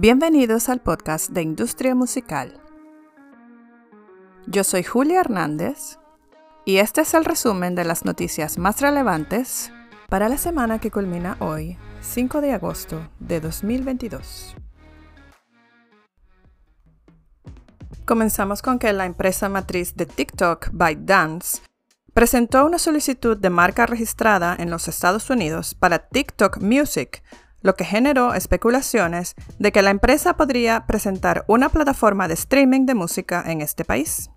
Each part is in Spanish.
Bienvenidos al podcast de Industria Musical. Yo soy Julia Hernández y este es el resumen de las noticias más relevantes para la semana que culmina hoy, 5 de agosto de 2022. Comenzamos con que la empresa matriz de TikTok, ByteDance, presentó una solicitud de marca registrada en los Estados Unidos para TikTok Music lo que generó especulaciones de que la empresa podría presentar una plataforma de streaming de música en este país.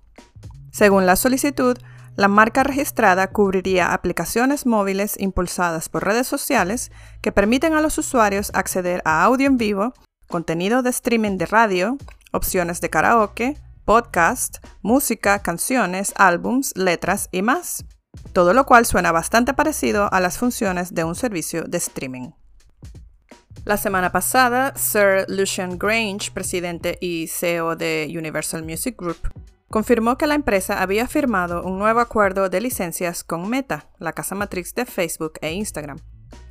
Según la solicitud, la marca registrada cubriría aplicaciones móviles impulsadas por redes sociales que permiten a los usuarios acceder a audio en vivo, contenido de streaming de radio, opciones de karaoke, podcast, música, canciones, álbums, letras y más. Todo lo cual suena bastante parecido a las funciones de un servicio de streaming. La semana pasada, Sir Lucian Grange, presidente y CEO de Universal Music Group, confirmó que la empresa había firmado un nuevo acuerdo de licencias con Meta, la casa matriz de Facebook e Instagram,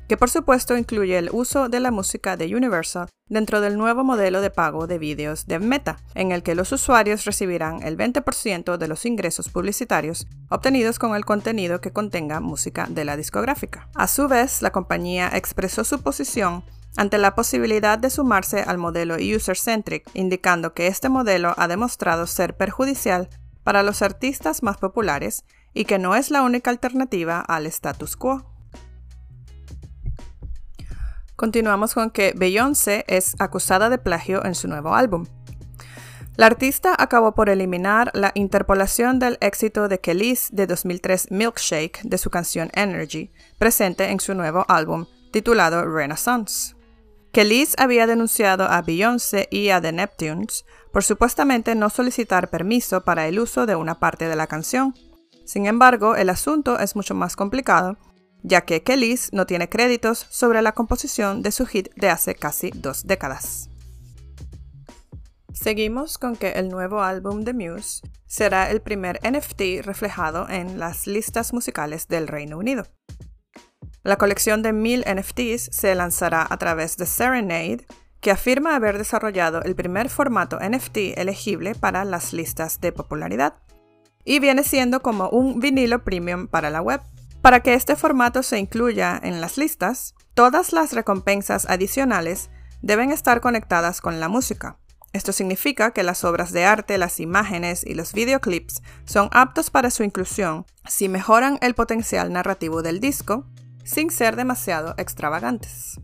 que por supuesto incluye el uso de la música de Universal dentro del nuevo modelo de pago de vídeos de Meta, en el que los usuarios recibirán el 20% de los ingresos publicitarios obtenidos con el contenido que contenga música de la discográfica. A su vez, la compañía expresó su posición ante la posibilidad de sumarse al modelo user-centric, indicando que este modelo ha demostrado ser perjudicial para los artistas más populares y que no es la única alternativa al status quo. Continuamos con que Beyoncé es acusada de plagio en su nuevo álbum. La artista acabó por eliminar la interpolación del éxito de Kelis de 2003 Milkshake de su canción Energy, presente en su nuevo álbum titulado Renaissance que Liz había denunciado a Beyoncé y a The Neptunes por supuestamente no solicitar permiso para el uso de una parte de la canción. Sin embargo, el asunto es mucho más complicado, ya que Kelis no tiene créditos sobre la composición de su hit de hace casi dos décadas. Seguimos con que el nuevo álbum de Muse será el primer NFT reflejado en las listas musicales del Reino Unido. La colección de 1000 NFTs se lanzará a través de Serenade, que afirma haber desarrollado el primer formato NFT elegible para las listas de popularidad, y viene siendo como un vinilo premium para la web. Para que este formato se incluya en las listas, todas las recompensas adicionales deben estar conectadas con la música. Esto significa que las obras de arte, las imágenes y los videoclips son aptos para su inclusión si mejoran el potencial narrativo del disco, sin ser demasiado extravagantes.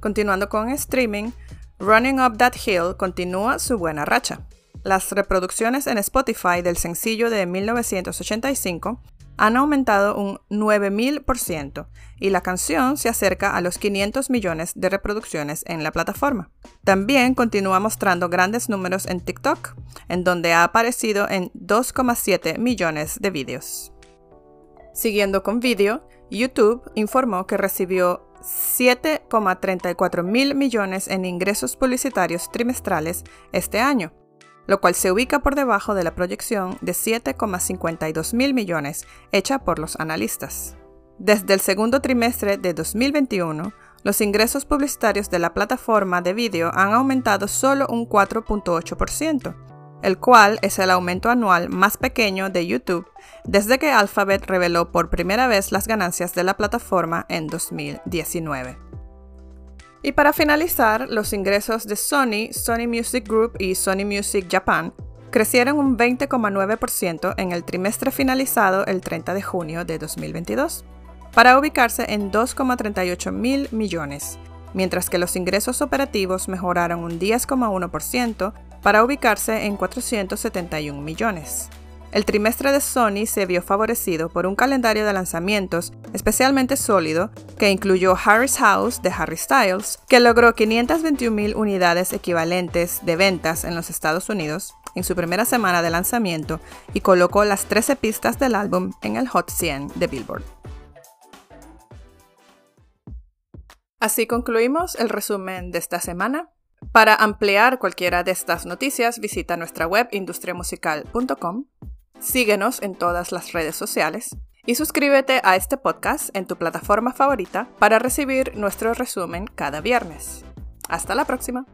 Continuando con streaming, Running Up That Hill continúa su buena racha. Las reproducciones en Spotify del sencillo de 1985 han aumentado un 9000% y la canción se acerca a los 500 millones de reproducciones en la plataforma. También continúa mostrando grandes números en TikTok, en donde ha aparecido en 2,7 millones de vídeos. Siguiendo con vídeo, YouTube informó que recibió 7,34 mil millones en ingresos publicitarios trimestrales este año, lo cual se ubica por debajo de la proyección de 7,52 mil millones hecha por los analistas. Desde el segundo trimestre de 2021, los ingresos publicitarios de la plataforma de vídeo han aumentado solo un 4.8%, el cual es el aumento anual más pequeño de YouTube desde que Alphabet reveló por primera vez las ganancias de la plataforma en 2019. Y para finalizar, los ingresos de Sony, Sony Music Group y Sony Music Japan crecieron un 20,9% en el trimestre finalizado el 30 de junio de 2022, para ubicarse en 2,38 mil millones, mientras que los ingresos operativos mejoraron un 10,1% para ubicarse en 471 millones. El trimestre de Sony se vio favorecido por un calendario de lanzamientos especialmente sólido que incluyó Harry's House de Harry Styles, que logró 521.000 unidades equivalentes de ventas en los Estados Unidos en su primera semana de lanzamiento y colocó las 13 pistas del álbum en el Hot 100 de Billboard. Así concluimos el resumen de esta semana. Para ampliar cualquiera de estas noticias, visita nuestra web industriamusical.com, síguenos en todas las redes sociales y suscríbete a este podcast en tu plataforma favorita para recibir nuestro resumen cada viernes. Hasta la próxima.